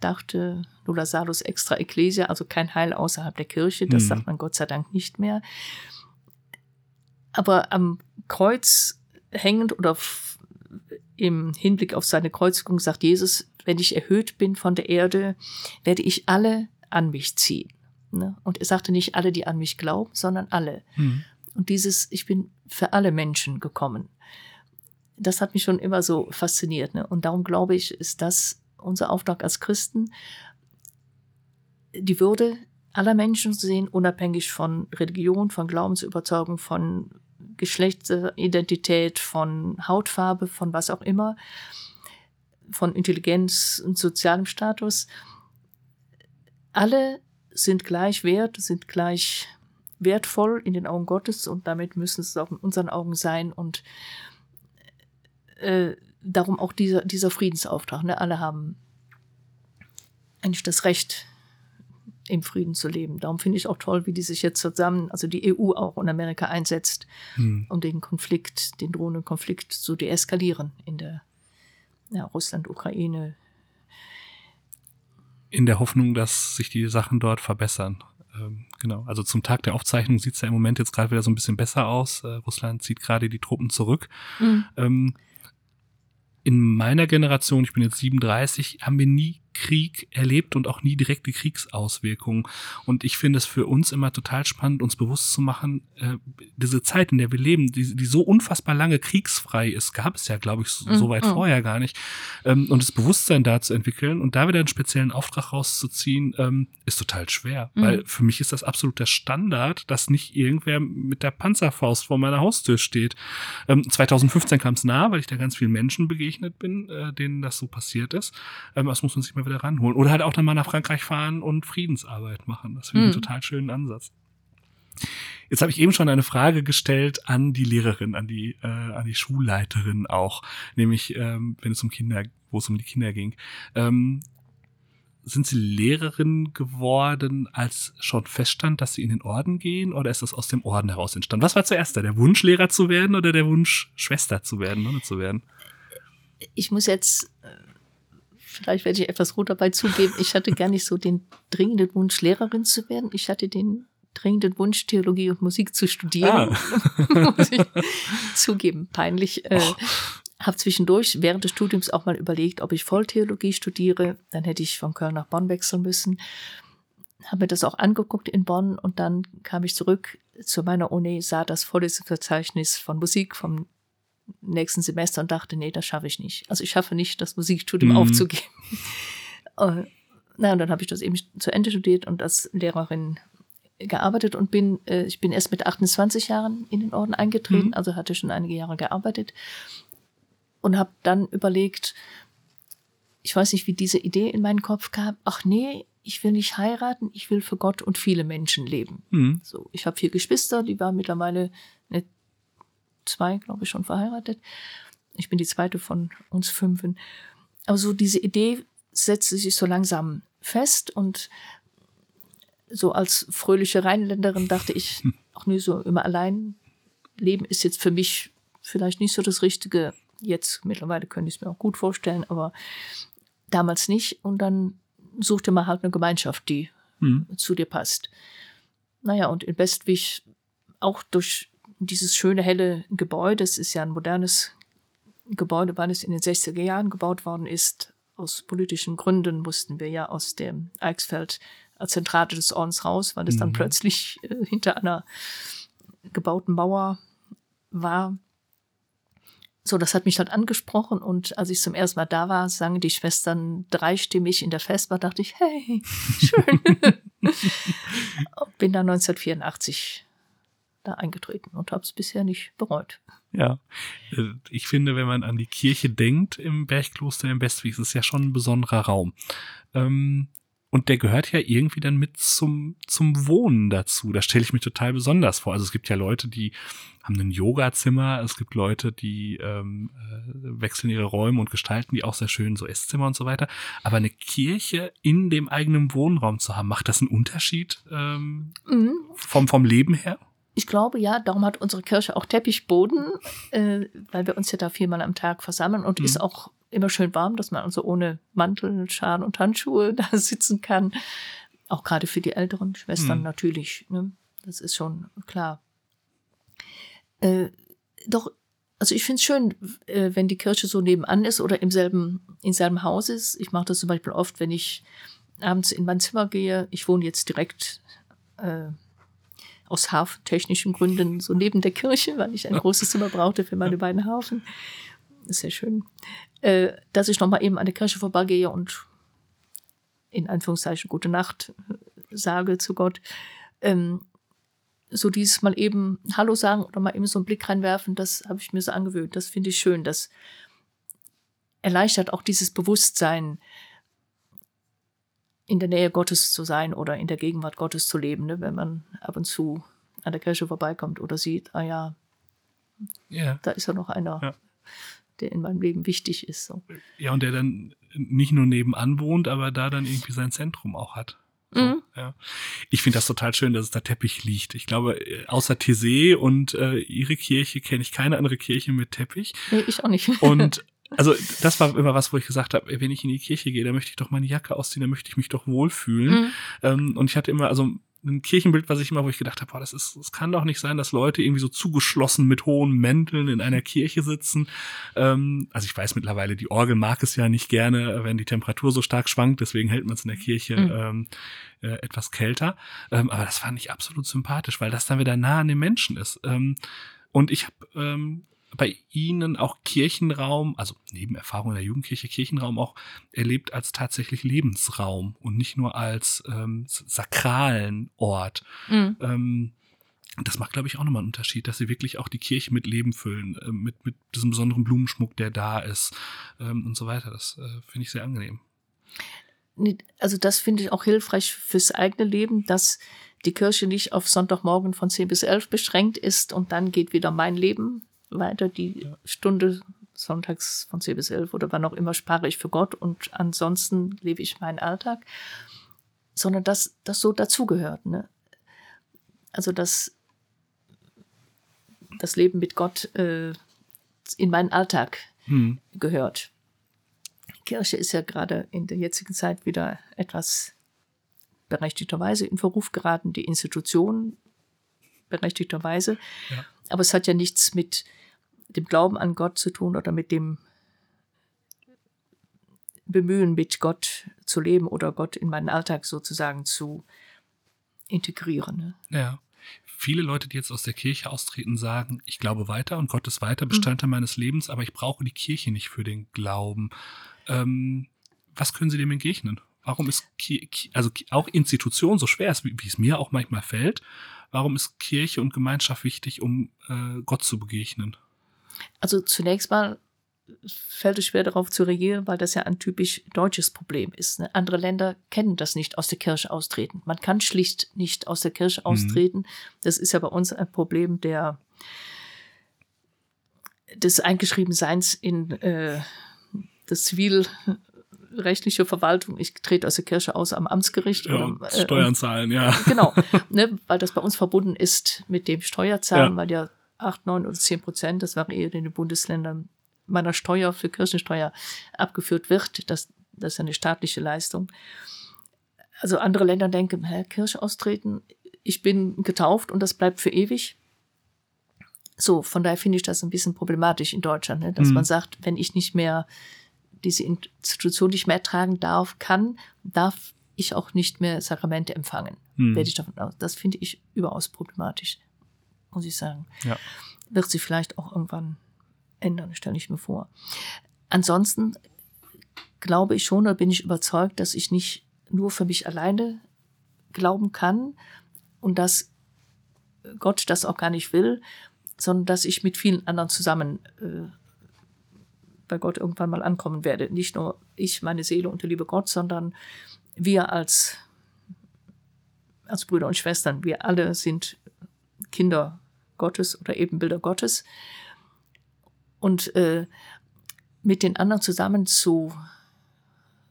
dachte, Nulla Salus extra Ecclesia, also kein Heil außerhalb der Kirche, das mhm. sagt man Gott sei Dank nicht mehr. Aber am Kreuz hängend oder im Hinblick auf seine Kreuzigung sagt Jesus, wenn ich erhöht bin von der Erde, werde ich alle an mich ziehen. Ne? Und er sagte nicht alle, die an mich glauben, sondern alle. Mhm. Und dieses, ich bin für alle Menschen gekommen. Das hat mich schon immer so fasziniert. Ne? Und darum glaube ich, ist das unser Auftrag als Christen, die Würde aller Menschen zu sehen, unabhängig von Religion, von Glaubensüberzeugung, von Geschlechtsidentität, von Hautfarbe, von was auch immer, von Intelligenz und sozialem Status. Alle sind gleich wert, sind gleich wertvoll in den Augen Gottes und damit müssen es auch in unseren Augen sein und äh, darum auch dieser, dieser Friedensauftrag. Ne? Alle haben eigentlich das Recht, im Frieden zu leben. Darum finde ich auch toll, wie die sich jetzt zusammen, also die EU auch und Amerika einsetzt, hm. um den Konflikt, den drohenden Konflikt zu deeskalieren in der ja, Russland-Ukraine.
In der Hoffnung, dass sich die Sachen dort verbessern. Ähm, genau, also zum Tag der Aufzeichnung sieht es ja im Moment jetzt gerade wieder so ein bisschen besser aus. Äh, Russland zieht gerade die Truppen zurück. Mhm. Ähm, in meiner Generation, ich bin jetzt 37, haben wir nie Krieg erlebt und auch nie direkte Kriegsauswirkungen. Und ich finde es für uns immer total spannend, uns bewusst zu machen, äh, diese Zeit, in der wir leben, die, die so unfassbar lange kriegsfrei ist, gab es ja, glaube ich, so, so weit mhm. vorher gar nicht. Ähm, und das Bewusstsein da zu entwickeln und da wieder einen speziellen Auftrag rauszuziehen, ähm, ist total schwer. Mhm. Weil für mich ist das absolut der Standard, dass nicht irgendwer mit der Panzerfaust vor meiner Haustür steht. Ähm, 2015 kam es nah, weil ich da ganz vielen Menschen begegnet bin, äh, denen das so passiert ist. Ähm, das muss man sich mal wieder ranholen. Oder halt auch dann mal nach Frankreich fahren und Friedensarbeit machen. Das finde ich mhm. einen total schönen Ansatz. Jetzt habe ich eben schon eine Frage gestellt an die Lehrerin, an die, äh, an die Schulleiterin auch, nämlich ähm, wenn es um Kinder, wo es um die Kinder ging. Ähm, sind Sie Lehrerin geworden, als schon feststand, dass Sie in den Orden gehen, oder ist das aus dem Orden heraus entstanden? Was war zuerst da, der Wunsch, Lehrer zu werden oder der Wunsch, Schwester zu werden, Nonne zu werden?
Ich muss jetzt äh, vielleicht werde ich etwas rot dabei zugeben, ich hatte gar nicht so den dringenden Wunsch, Lehrerin zu werden. Ich hatte den dringenden Wunsch, Theologie und Musik zu studieren. Ah. Muss ich zugeben, peinlich. Äh, habe zwischendurch während des Studiums auch mal überlegt, ob ich Volltheologie studiere. Dann hätte ich von Köln nach Bonn wechseln müssen. Habe mir das auch angeguckt in Bonn und dann kam ich zurück zu meiner Uni, sah das Vorlesungsverzeichnis von Musik vom nächsten Semester und dachte, nee, das schaffe ich nicht. Also ich schaffe nicht, das Musikstudium mhm. aufzugeben. äh, na, und dann habe ich das eben zu Ende studiert und als Lehrerin gearbeitet und bin, äh, ich bin erst mit 28 Jahren in den Orden eingetreten, mhm. also hatte schon einige Jahre gearbeitet und habe dann überlegt, ich weiß nicht, wie diese Idee in meinen Kopf kam, ach nee, ich will nicht heiraten, ich will für Gott und viele Menschen leben. Mhm. So, ich habe vier Geschwister, die waren mittlerweile zwei, glaube ich, schon verheiratet. Ich bin die zweite von uns fünfen. Aber so diese Idee setzte sich so langsam fest und so als fröhliche Rheinländerin dachte ich, auch nie so immer allein leben ist jetzt für mich vielleicht nicht so das Richtige. Jetzt mittlerweile könnte ich es mir auch gut vorstellen, aber damals nicht. Und dann suchte man halt eine Gemeinschaft, die mhm. zu dir passt. Naja, und in Westwig auch durch dieses schöne helle Gebäude, es ist ja ein modernes Gebäude, weil es in den 60er Jahren gebaut worden ist. Aus politischen Gründen mussten wir ja aus dem Eichsfeld als Zentrale des Ordens raus, weil es mhm. dann plötzlich äh, hinter einer gebauten Mauer war. So, das hat mich halt angesprochen und als ich zum ersten Mal da war, sangen die Schwestern dreistimmig in der Festbar, dachte ich, hey, schön. bin dann 1984 da eingetreten und habe es bisher nicht bereut.
Ja, äh, ich finde, wenn man an die Kirche denkt im Bergkloster im Westweg, ist es ja schon ein besonderer Raum. Ähm, und der gehört ja irgendwie dann mit zum, zum Wohnen dazu. Das stelle ich mir total besonders vor. Also es gibt ja Leute, die haben ein Yogazimmer, es gibt Leute, die ähm, äh, wechseln ihre Räume und gestalten die auch sehr schön, so Esszimmer und so weiter. Aber eine Kirche in dem eigenen Wohnraum zu haben, macht das einen Unterschied ähm, mhm. vom, vom Leben her?
Ich glaube ja, darum hat unsere Kirche auch Teppichboden, äh, weil wir uns ja da viermal am Tag versammeln und mhm. ist auch immer schön warm, dass man also ohne Mantel, Schal und Handschuhe da sitzen kann. Auch gerade für die älteren Schwestern mhm. natürlich. Ne? Das ist schon klar. Äh, doch, also ich finde es schön, äh, wenn die Kirche so nebenan ist oder im selben, im selben Haus ist. Ich mache das zum Beispiel oft, wenn ich abends in mein Zimmer gehe. Ich wohne jetzt direkt äh, aus hafentechnischen Gründen so neben der Kirche, weil ich ein großes Zimmer brauchte für meine beiden Hafen. Ist sehr schön. Äh, dass ich nochmal eben an der Kirche vorbeigehe und in Anführungszeichen gute Nacht sage zu Gott. Ähm, so dieses mal eben Hallo sagen oder mal eben so einen Blick reinwerfen, das habe ich mir so angewöhnt. Das finde ich schön. Das erleichtert auch dieses Bewusstsein, in der Nähe Gottes zu sein oder in der Gegenwart Gottes zu leben, ne? wenn man ab und zu an der Kirche vorbeikommt oder sieht, ah ja, yeah. da ist ja noch einer, ja. der in meinem Leben wichtig ist. So.
Ja, und der dann nicht nur nebenan wohnt, aber da dann irgendwie sein Zentrum auch hat. So, mhm. ja. Ich finde das total schön, dass es da Teppich liegt. Ich glaube, äh, außer Tessé und äh, ihre Kirche kenne ich keine andere Kirche mit Teppich.
Nee, ich auch nicht.
Und also das war immer was, wo ich gesagt habe, wenn ich in die Kirche gehe, da möchte ich doch meine Jacke ausziehen, da möchte ich mich doch wohlfühlen. Mhm. Ähm, und ich hatte immer, also ein Kirchenbild, was ich immer, wo ich gedacht habe, boah, das ist, das kann doch nicht sein, dass Leute irgendwie so zugeschlossen mit hohen Mänteln in einer Kirche sitzen. Ähm, also ich weiß mittlerweile, die Orgel mag es ja nicht gerne, wenn die Temperatur so stark schwankt, deswegen hält man es in der Kirche mhm. ähm, äh, etwas kälter. Ähm, aber das fand ich absolut sympathisch, weil das dann wieder nah an den Menschen ist. Ähm, und ich habe ähm, bei Ihnen auch Kirchenraum, also neben Erfahrung in der Jugendkirche, Kirchenraum auch erlebt als tatsächlich Lebensraum und nicht nur als ähm, sakralen Ort. Mhm. Ähm, das macht, glaube ich, auch nochmal einen Unterschied, dass sie wirklich auch die Kirche mit Leben füllen, äh, mit, mit diesem besonderen Blumenschmuck, der da ist ähm, und so weiter. Das äh, finde ich sehr angenehm.
Also das finde ich auch hilfreich fürs eigene Leben, dass die Kirche nicht auf Sonntagmorgen von 10 bis 11 beschränkt ist und dann geht wieder mein Leben weiter die ja. Stunde sonntags von 10 bis 11 oder wann auch immer spare ich für Gott und ansonsten lebe ich meinen Alltag, sondern dass das so dazugehört. Ne? Also dass das Leben mit Gott äh, in meinen Alltag hm. gehört. Kirche ist ja gerade in der jetzigen Zeit wieder etwas berechtigterweise in Verruf geraten, die Institution berechtigterweise. Ja. Aber es hat ja nichts mit dem Glauben an Gott zu tun oder mit dem Bemühen, mit Gott zu leben oder Gott in meinen Alltag sozusagen zu integrieren. Ne?
Ja. Viele Leute, die jetzt aus der Kirche austreten, sagen, ich glaube weiter und Gott ist weiter mhm. Bestandteil mhm. meines Lebens, aber ich brauche die Kirche nicht für den Glauben. Ähm, was können Sie dem entgegnen? Warum ist Ki also auch Institution so schwer ist, wie es mir auch manchmal fällt? Warum ist Kirche und Gemeinschaft wichtig, um äh, Gott zu begegnen?
Also zunächst mal fällt es schwer darauf zu reagieren, weil das ja ein typisch deutsches Problem ist. Ne? Andere Länder kennen das nicht, aus der Kirche austreten. Man kann schlicht nicht aus der Kirche mhm. austreten. Das ist ja bei uns ein Problem der des Eingeschriebenseins in äh, das Zivil rechtliche Verwaltung, ich trete aus der Kirche aus am Amtsgericht.
Ja, oder, äh, Steuern zahlen, ja.
Genau, ne, weil das bei uns verbunden ist mit dem Steuerzahlen, ja. weil ja acht, neun oder zehn Prozent, das variiert in den Bundesländern, meiner Steuer für Kirchensteuer abgeführt wird. Das, das ist eine staatliche Leistung. Also andere Länder denken, hä, Kirche austreten, ich bin getauft und das bleibt für ewig. So, von daher finde ich das ein bisschen problematisch in Deutschland, ne? dass mhm. man sagt, wenn ich nicht mehr diese Institution nicht mehr tragen darf, kann, darf ich auch nicht mehr Sakramente empfangen. Hm. Werde ich davon aus. Das finde ich überaus problematisch, muss ich sagen. Ja. Wird sich vielleicht auch irgendwann ändern, stelle ich mir vor. Ansonsten glaube ich schon oder bin ich überzeugt, dass ich nicht nur für mich alleine glauben kann und dass Gott das auch gar nicht will, sondern dass ich mit vielen anderen zusammen äh, bei Gott irgendwann mal ankommen werde. Nicht nur ich, meine Seele und der liebe Gott, sondern wir als, als Brüder und Schwestern, wir alle sind Kinder Gottes oder Ebenbilder Gottes. Und äh, mit den anderen zusammen zu,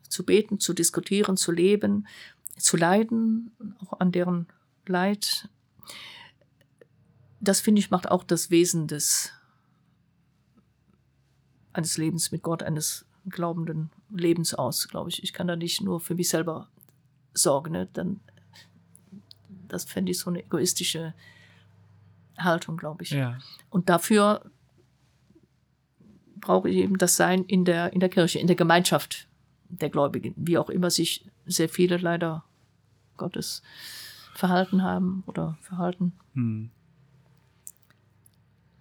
zu beten, zu diskutieren, zu leben, zu leiden, auch an deren Leid, das finde ich macht auch das Wesen des eines Lebens mit Gott, eines glaubenden Lebens aus, glaube ich. Ich kann da nicht nur für mich selber sorgen, ne? dann das fände ich so eine egoistische Haltung, glaube ich.
Ja.
Und dafür brauche ich eben das Sein in der, in der Kirche, in der Gemeinschaft der Gläubigen, wie auch immer sich sehr viele leider Gottes verhalten haben oder verhalten.
Hm.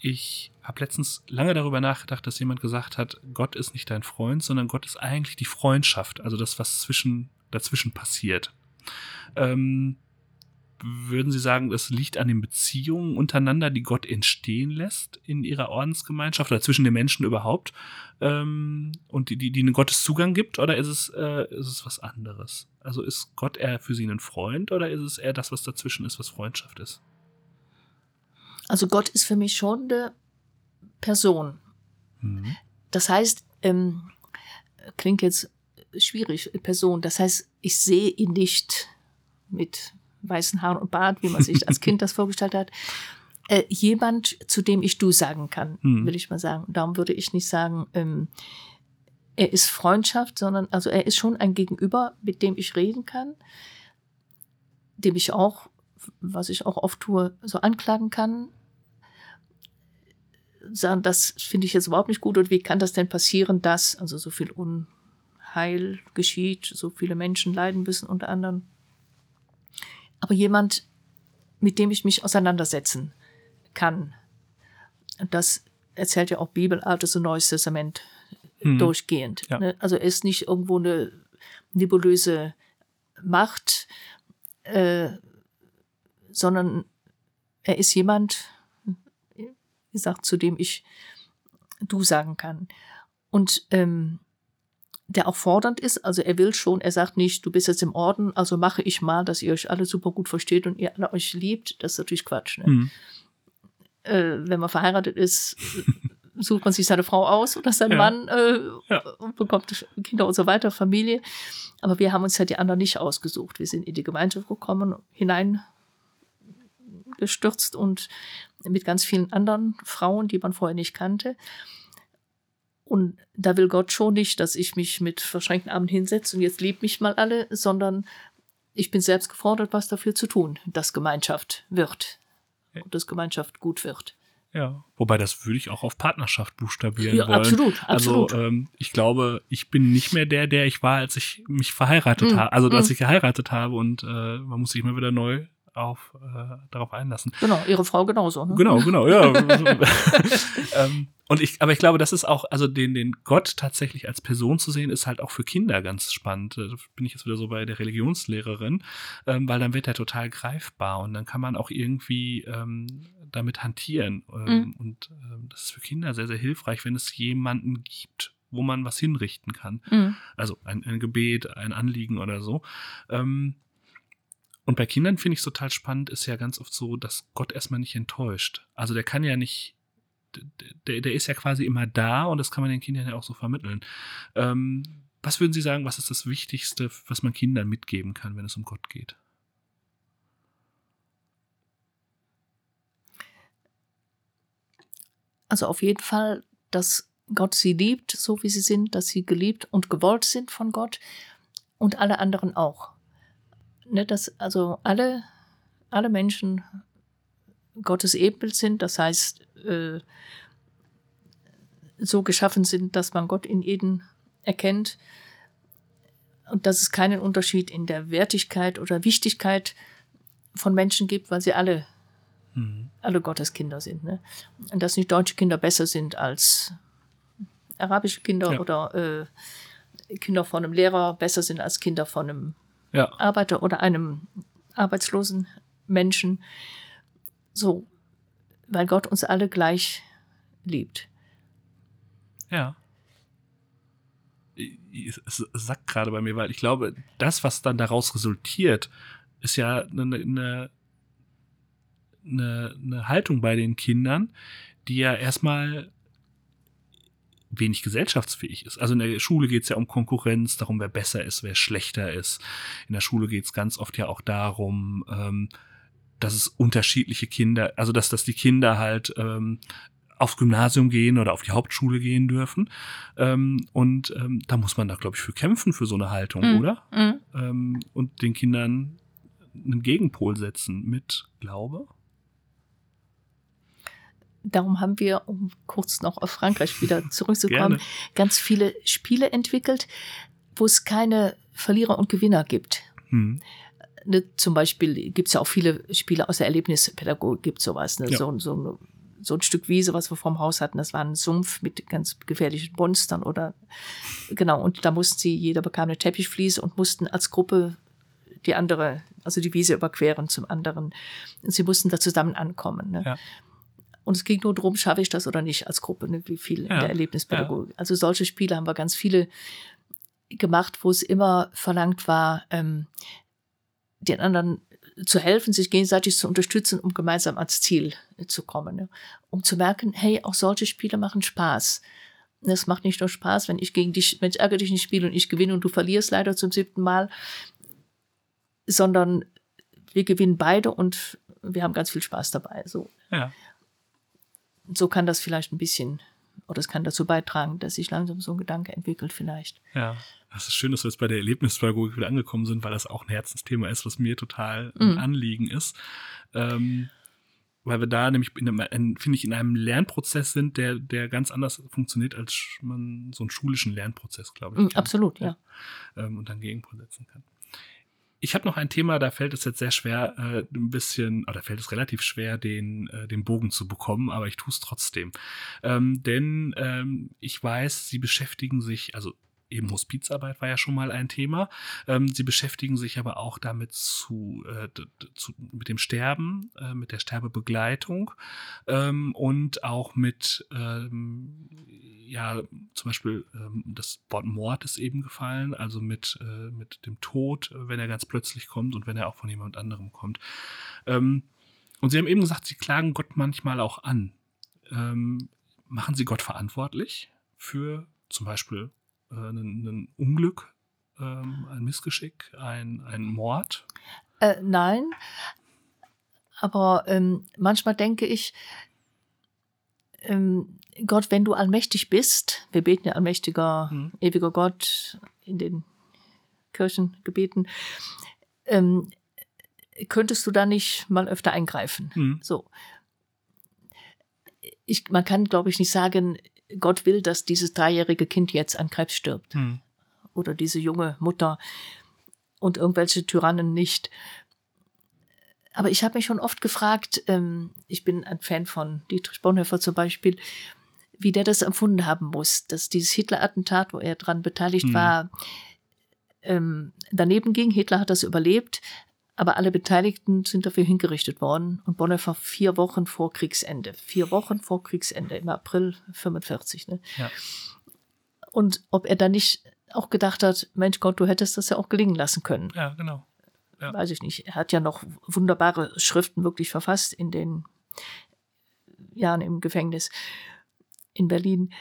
Ich habe letztens lange darüber nachgedacht, dass jemand gesagt hat, Gott ist nicht dein Freund, sondern Gott ist eigentlich die Freundschaft, also das, was zwischen, dazwischen passiert. Ähm, würden Sie sagen, es liegt an den Beziehungen untereinander, die Gott entstehen lässt in ihrer Ordensgemeinschaft oder zwischen den Menschen überhaupt ähm, und die, die, die einen Gotteszugang gibt? Oder ist es, äh, ist es was anderes? Also ist Gott eher für Sie ein Freund oder ist es eher das, was dazwischen ist, was Freundschaft ist?
Also Gott ist für mich schon eine Person. Mhm. Das heißt, ähm, klingt jetzt schwierig, Person. Das heißt, ich sehe ihn nicht mit weißen Haaren und Bart, wie man sich als Kind das vorgestellt hat. Äh, jemand, zu dem ich du sagen kann, mhm. will ich mal sagen. Darum würde ich nicht sagen, ähm, er ist Freundschaft, sondern also er ist schon ein Gegenüber, mit dem ich reden kann, dem ich auch, was ich auch oft tue, so anklagen kann. Sagen, das finde ich jetzt überhaupt nicht gut und wie kann das denn passieren, dass also so viel Unheil geschieht, so viele Menschen leiden müssen unter anderem aber jemand, mit dem ich mich auseinandersetzen kann. Das erzählt ja auch Bibel, Altes und Neues Testament mhm. durchgehend. Ja. Ne? Also er ist nicht irgendwo eine nebulöse Macht, äh, sondern er ist jemand, wie gesagt, zu dem ich du sagen kann. Und ähm, der auch fordernd ist. Also er will schon, er sagt nicht, du bist jetzt im Orden, also mache ich mal, dass ihr euch alle super gut versteht und ihr alle euch liebt. Das ist natürlich Quatsch. Ne? Mhm. Äh, wenn man verheiratet ist, sucht man sich seine Frau aus oder seinen ja. Mann äh, ja. und bekommt Kinder und so weiter, Familie. Aber wir haben uns ja die anderen nicht ausgesucht. Wir sind in die Gemeinschaft gekommen, hineingestürzt und mit ganz vielen anderen Frauen, die man vorher nicht kannte. Und da will Gott schon nicht, dass ich mich mit verschränkten Armen hinsetze und jetzt liebt mich mal alle, sondern ich bin selbst gefordert, was dafür zu tun, dass Gemeinschaft wird und dass Gemeinschaft gut wird.
Ja, wobei das würde ich auch auf Partnerschaft buchstabieren ja, wollen.
Absolut, absolut.
Also ähm, ich glaube, ich bin nicht mehr der, der ich war, als ich mich verheiratet mm, habe, also als mm. ich geheiratet habe und äh, man muss sich immer wieder neu auf, äh, darauf einlassen.
Genau, ihre Frau genauso. Ne?
Genau, genau, ja. ähm, und ich, aber ich glaube, das ist auch, also den, den Gott tatsächlich als Person zu sehen, ist halt auch für Kinder ganz spannend. Da bin ich jetzt wieder so bei der Religionslehrerin, ähm, weil dann wird er total greifbar und dann kann man auch irgendwie ähm, damit hantieren. Ähm, mhm. Und ähm, das ist für Kinder sehr, sehr hilfreich, wenn es jemanden gibt, wo man was hinrichten kann. Mhm. Also ein, ein Gebet, ein Anliegen oder so. Ähm, und bei Kindern finde ich es total spannend, ist ja ganz oft so, dass Gott erstmal nicht enttäuscht. Also der kann ja nicht, der, der ist ja quasi immer da und das kann man den Kindern ja auch so vermitteln. Ähm, was würden Sie sagen, was ist das Wichtigste, was man Kindern mitgeben kann, wenn es um Gott geht?
Also auf jeden Fall, dass Gott sie liebt, so wie sie sind, dass sie geliebt und gewollt sind von Gott und alle anderen auch ne, dass also alle, alle Menschen Gottes Ebenbild sind, das heißt, äh, so geschaffen sind, dass man Gott in jedem erkennt und dass es keinen Unterschied in der Wertigkeit oder Wichtigkeit von Menschen gibt, weil sie alle, mhm. alle Gottes Kinder sind. Ne? Und dass nicht deutsche Kinder besser sind als arabische Kinder ja. oder äh, Kinder von einem Lehrer besser sind als Kinder von einem ja. Arbeiter oder einem arbeitslosen Menschen. So, weil Gott uns alle gleich liebt.
Ja. es, sackt gerade bei mir, weil ich glaube, das, was dann daraus resultiert, ist ja eine, eine, eine, eine Haltung bei den Kindern, die ja erstmal wenig gesellschaftsfähig ist. Also in der Schule geht es ja um Konkurrenz, darum, wer besser ist, wer schlechter ist. In der Schule geht es ganz oft ja auch darum, ähm, dass es unterschiedliche Kinder, also dass, dass die Kinder halt ähm, aufs Gymnasium gehen oder auf die Hauptschule gehen dürfen. Ähm, und ähm, da muss man da, glaube ich, für kämpfen, für so eine Haltung,
Mhm.
oder?
Mhm.
Ähm, und den Kindern einen Gegenpol setzen mit Glaube.
Darum haben wir, um kurz noch auf Frankreich wieder zurückzukommen, ganz viele Spiele entwickelt, wo es keine Verlierer und Gewinner gibt.
Hm.
Ne, zum Beispiel gibt es ja auch viele Spiele aus der Erlebnispädagogik, gibt sowas. Ne?
Ja.
So, so, so ein Stück Wiese, was wir vom Haus hatten, das war ein Sumpf mit ganz gefährlichen Monstern oder genau. Und da mussten sie, jeder bekam eine Teppichfliese und mussten als Gruppe die andere, also die Wiese überqueren zum anderen. Und sie mussten da zusammen ankommen. Ne?
Ja.
Und es ging nur darum, schaffe ich das oder nicht als Gruppe, ne? wie viel in
Ja,
der Erlebnispädagogik. Also solche Spiele haben wir ganz viele gemacht, wo es immer verlangt war, ähm, den anderen zu helfen, sich gegenseitig zu unterstützen, um gemeinsam ans Ziel äh, zu kommen. Ne? Um zu merken, hey, auch solche Spiele machen Spaß. Es macht nicht nur Spaß, wenn ich gegen dich, wenn ich ärgere dich nicht spiele und ich gewinne und du verlierst leider zum siebten Mal, sondern wir gewinnen beide und wir haben ganz viel Spaß dabei. So,
Ja.
So kann das vielleicht ein bisschen, oder es kann dazu beitragen, dass sich langsam so ein Gedanke entwickelt vielleicht.
Ja, das ist schön, dass wir jetzt bei der Erlebnispädagogik wieder angekommen sind, weil das auch ein Herzensthema ist, was mir total ein
Mhm.
Anliegen ist. Ähm, weil wir da nämlich, finde ich, in einem Lernprozess sind, der, der ganz anders funktioniert, als man so einen schulischen Lernprozess, glaube ich.
Mm. Absolut, ja.
ähm, und dann Gegenpol setzen kann. Ich habe noch ein Thema, da fällt es jetzt sehr schwer, äh, ein bisschen, oder fällt es relativ schwer, den, äh, den Bogen zu bekommen, aber ich tue es trotzdem. Ähm, denn ähm, ich weiß, Sie beschäftigen sich, also eben Hospizarbeit war ja schon mal ein Thema. Ähm, sie beschäftigen sich aber auch damit zu, äh, zu mit dem Sterben, äh, mit der Sterbebegleitung ähm, und auch mit, ähm, ja, zum Beispiel ähm, das Wort Mord ist eben gefallen, also mit, äh, mit dem Tod, äh, wenn er ganz plötzlich kommt und wenn er auch von jemand anderem kommt. Ähm, und Sie haben eben gesagt, Sie klagen Gott manchmal auch an. Ähm, machen Sie Gott verantwortlich für zum Beispiel äh, ein, Unglück, ähm, ein Missgeschick, ein, ein Mord?
Äh, nein, aber ähm, manchmal denke ich, ähm, Gott, wenn du allmächtig bist, wir beten ja allmächtiger,
Mhm.
ewiger Gott in den Kirchengebeten, ähm, könntest du da nicht mal öfter eingreifen?
Hm.
So. Ich, man kann, glaube ich, nicht sagen, Gott will, dass dieses dreijährige Kind jetzt an Krebs stirbt
Hm.
oder diese junge Mutter und irgendwelche Tyrannen nicht. Aber ich habe mich schon oft gefragt, ähm, ich bin ein Fan von Dietrich Bonhoeffer zum Beispiel, wie der das empfunden haben muss, dass dieses Hitler-Attentat, wo er dran beteiligt
Hm.
war, ähm, daneben ging. Hitler hat das überlebt, aber alle Beteiligten sind dafür hingerichtet worden und Bonhoeffer vier Wochen vor Kriegsende. Vier Wochen vor Kriegsende, im April 45. Ne?
Ja.
Und ob er dann nicht auch gedacht hat, Mensch Gott, du hättest das ja auch gelingen lassen können.
Ja, genau. Ja.
Weiß ich nicht. Er hat ja noch wunderbare Schriften wirklich verfasst in den Jahren im Gefängnis in Berlin.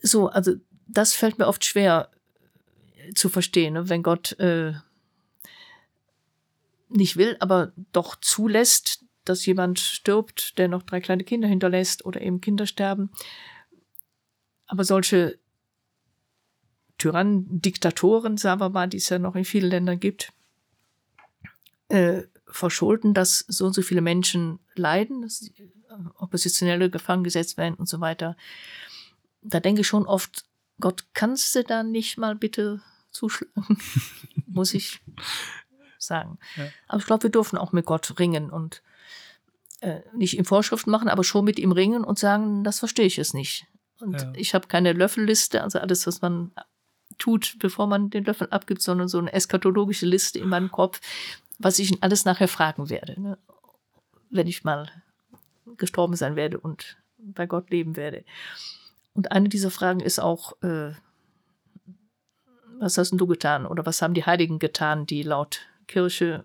So, also das fällt mir oft schwer zu verstehen, ne? wenn Gott äh, nicht will, aber doch zulässt, dass jemand stirbt, der noch drei kleine Kinder hinterlässt oder eben Kinder sterben. Aber solche Tyrannen, Diktatoren, sagen wir mal, die es ja noch in vielen Ländern gibt, äh, verschulden, dass so und so viele Menschen leiden, dass äh, Oppositionelle gefangen gesetzt werden und so weiter. Da denke ich schon oft, Gott, kannst du da nicht mal bitte zuschlagen? Muss ich sagen.
Ja.
Aber ich glaube, wir dürfen auch mit Gott ringen und äh, nicht in Vorschriften machen, aber schon mit ihm ringen und sagen, das verstehe ich es nicht. Und
Ja.
ich habe keine Löffelliste, also alles, was man tut, bevor man den Löffel abgibt, sondern so eine eskatologische Liste in meinem Kopf, was ich ihn alles nachher fragen werde, ne? wenn ich mal gestorben sein werde und bei Gott leben werde. Und eine dieser Fragen ist auch, äh, was hast du getan? Oder was haben die Heiligen getan, die laut Kirche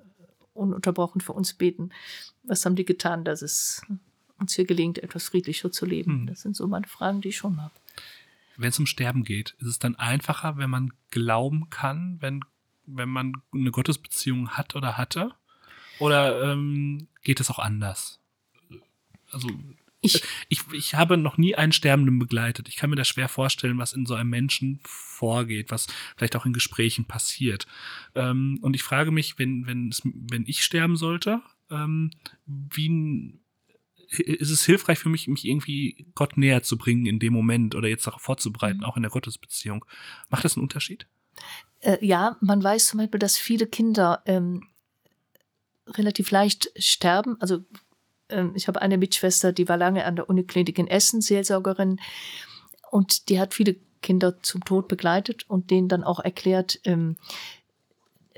ununterbrochen für uns beten? Was haben die getan, dass es uns hier gelingt, etwas friedlicher zu leben?
Hm.
Das sind so meine Fragen, die ich schon habe.
Wenn es um Sterben geht, ist es dann einfacher, wenn man glauben kann, wenn, wenn man eine Gottesbeziehung hat oder hatte? Oder ähm, geht es auch anders? Also
Ich,
ich, ich habe noch nie einen Sterbenden begleitet. Ich kann mir das schwer vorstellen, was in so einem Menschen vorgeht, was vielleicht auch in Gesprächen passiert. Ähm, und ich frage mich, wenn, wenn, es, wenn ich sterben sollte, ähm, wie ist es hilfreich für mich, mich irgendwie Gott näher zu bringen in dem Moment oder jetzt darauf vorzubereiten,
Mhm.
auch in der Gottesbeziehung? Macht das einen Unterschied?
Äh, ja, man weiß zum Beispiel, dass viele Kinder ähm, relativ leicht sterben. Also ähm, ich habe eine Mitschwester, die war lange an der Uniklinik in Essen, Seelsorgerin, und die hat viele Kinder zum Tod begleitet und denen dann auch erklärt, ähm,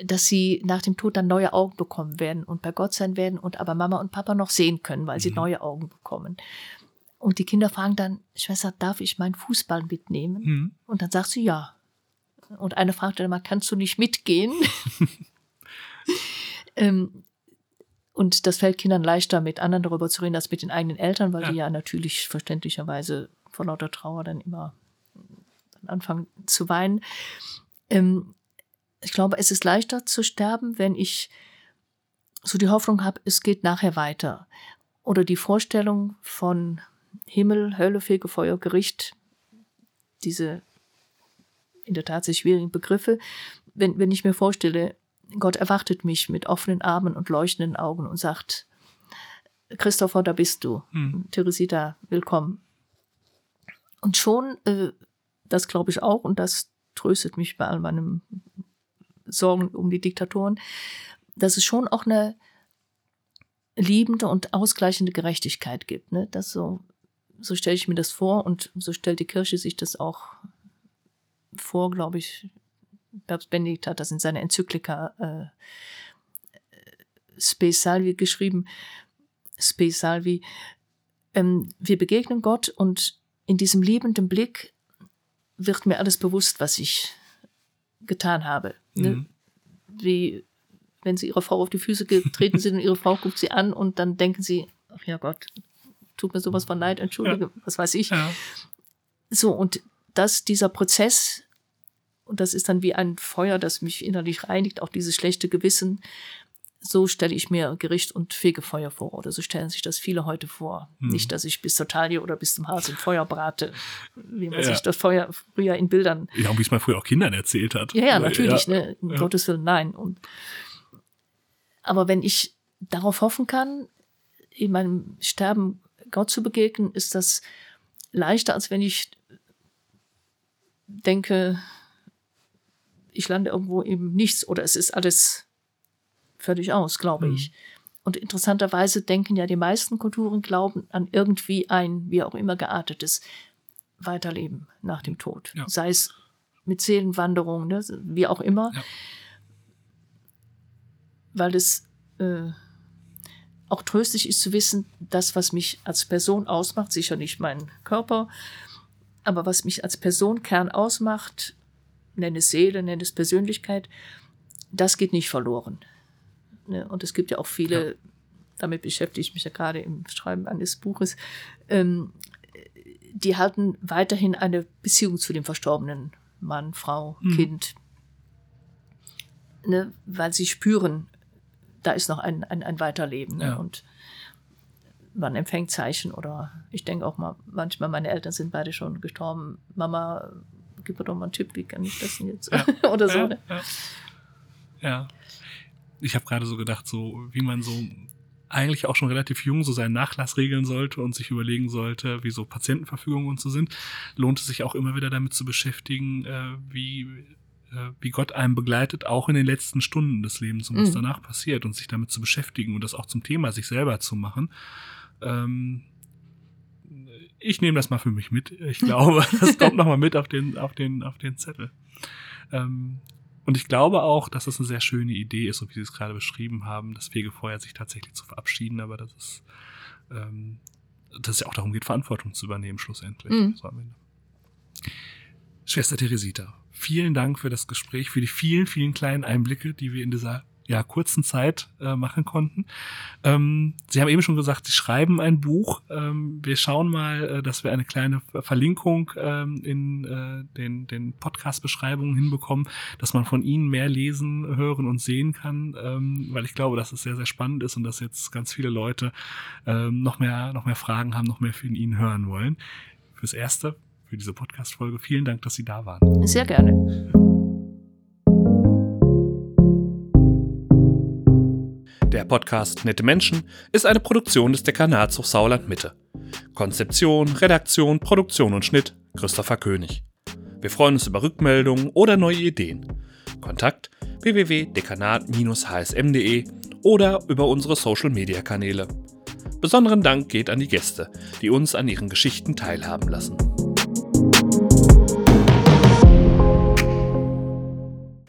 dass sie nach dem Tod dann neue Augen bekommen werden und bei Gott sein werden und aber Mama und Papa noch sehen können, weil sie
Mhm.
neue Augen bekommen. Und die Kinder fragen dann, Schwester, darf ich meinen Fußball mitnehmen?
Hm.
Und dann sagt sie ja. Und eine fragt dann mal, kannst du nicht mitgehen? ähm, und das fällt Kindern leichter, mit anderen darüber zu reden, als mit den eigenen Eltern, weil
Ja.
die ja natürlich verständlicherweise vor lauter Trauer dann immer anfangen zu weinen. Ähm, ich glaube, es ist leichter zu sterben, wenn ich so die Hoffnung habe, es geht nachher weiter. Oder die Vorstellung von Himmel, Hölle, Fegefeuer, Gericht, diese in der Tat sehr schwierigen Begriffe, wenn, wenn ich mir vorstelle, Gott erwartet mich mit offenen Armen und leuchtenden Augen und sagt, Christopher, da bist du.
Hm.
Teresita, willkommen. Und schon, äh, das glaube ich auch, und das tröstet mich bei all meinen Sorgen um die Diktatoren, dass es schon auch eine liebende und ausgleichende Gerechtigkeit gibt. Ne? Das so, so stelle ich mir das vor und so stellt die Kirche sich das auch vor, glaube ich. Papst Benedikt hat das in seiner Enzyklika äh, Spe Salvi geschrieben. Spe Salvi. Ähm, wir begegnen Gott und in diesem liebenden Blick wird mir alles bewusst, was ich getan habe. Ne?
Mhm.
Wie wenn sie ihrer Frau auf die Füße getreten sind und ihre Frau guckt sie an und dann denken sie, ach ja Gott, tut mir sowas von leid, entschuldige, was weiß ich.
Ja.
So, und dass dieser Prozess, und das ist dann wie ein Feuer, das mich innerlich reinigt, auch dieses schlechte Gewissen, so stelle ich mir Gericht und Fegefeuer vor. Oder so stellen sich das viele heute vor.
Hm.
Nicht, dass ich bis zur Taille oder bis zum Hals im Feuer brate, wie man
Ja.
sich das Feuer früher in Bildern
Ja, und wie es man früher auch Kindern erzählt hat.
ja, ja, natürlich,
Ja.
ne? Um
Ja.
Gottes Willen, nein. Und, aber wenn ich darauf hoffen kann, in meinem Sterben Gott zu begegnen, ist das leichter, als wenn ich denke, ich lande irgendwo im Nichts oder es ist alles völlig aus, glaube
Mhm.
ich. Und interessanterweise denken ja die meisten Kulturen glauben an irgendwie ein, wie auch immer geartetes Weiterleben nach dem Tod.
Ja.
Sei es mit Seelenwanderung, ne, wie auch immer.
Ja.
Weil es äh, auch tröstlich ist zu wissen, das, was mich als Person ausmacht, sicher nicht mein Körper, aber was mich als Personkern ausmacht, nenne es Seele, nenne es Persönlichkeit, das geht nicht verloren. Ne? Und es gibt ja auch viele,
Ja.
damit beschäftige ich mich ja gerade im Schreiben eines Buches, ähm, die halten weiterhin eine Beziehung zu dem Verstorbenen Mann, Frau,
Mhm.
Kind, ne? weil sie spüren, da ist noch ein, ein, ein Weiterleben. Ne?
Ja.
Und man empfängt Zeichen oder ich denke auch mal, manchmal, meine Eltern sind beide schon gestorben. Mama, gib mir doch mal einen Tipp, wie kann ich das denn jetzt?
Ja.
oder so.
Ja,
Ne?
ja. ja. Ich habe gerade so gedacht, so wie man so eigentlich auch schon relativ jung so seinen Nachlass regeln sollte und sich überlegen sollte, wie so Patientenverfügungen und so sind, lohnt es sich auch immer wieder damit zu beschäftigen, äh, wie, äh, wie Gott einem begleitet, auch in den letzten Stunden des Lebens und was
Mhm.
danach passiert und sich damit zu beschäftigen und das auch zum Thema sich selber zu machen. Ähm, ich nehme das mal für mich mit. Ich glaube, das kommt nochmal mit auf den, auf den, auf den Zettel. Ähm, und ich glaube auch, dass es eine sehr schöne Idee ist, so wie Sie es gerade beschrieben haben, das Fegefeuer sich tatsächlich zu verabschieden, aber das ist, ähm, dass es ja auch darum geht, Verantwortung zu übernehmen, schlussendlich.
Mhm.
So. Schwester Teresita, vielen Dank für das Gespräch, für die vielen, vielen kleinen Einblicke, die wir in dieser ja, kurzen Zeit äh, machen konnten. Ähm, Sie haben eben schon gesagt, Sie schreiben ein Buch. Ähm, wir schauen mal, äh, dass wir eine kleine Verlinkung ähm, in äh, den, den Podcast-Beschreibungen hinbekommen, dass man von Ihnen mehr lesen, hören und sehen kann, ähm, weil ich glaube, dass es sehr, sehr spannend ist und dass jetzt ganz viele Leute ähm, noch, mehr, noch mehr Fragen haben, noch mehr von Ihnen hören wollen. Fürs Erste, für diese Podcast-Folge, vielen Dank, dass Sie da waren.
Sehr gerne.
Der Podcast Nette Menschen ist eine Produktion des Dekanats Hochsauerland Mitte. Konzeption, Redaktion, Produktion und Schnitt Christopher König. Wir freuen uns über Rückmeldungen oder neue Ideen. Kontakt www.dekanat-hsm.de oder über unsere Social Media Kanäle. Besonderen Dank geht an die Gäste, die uns an ihren Geschichten teilhaben lassen.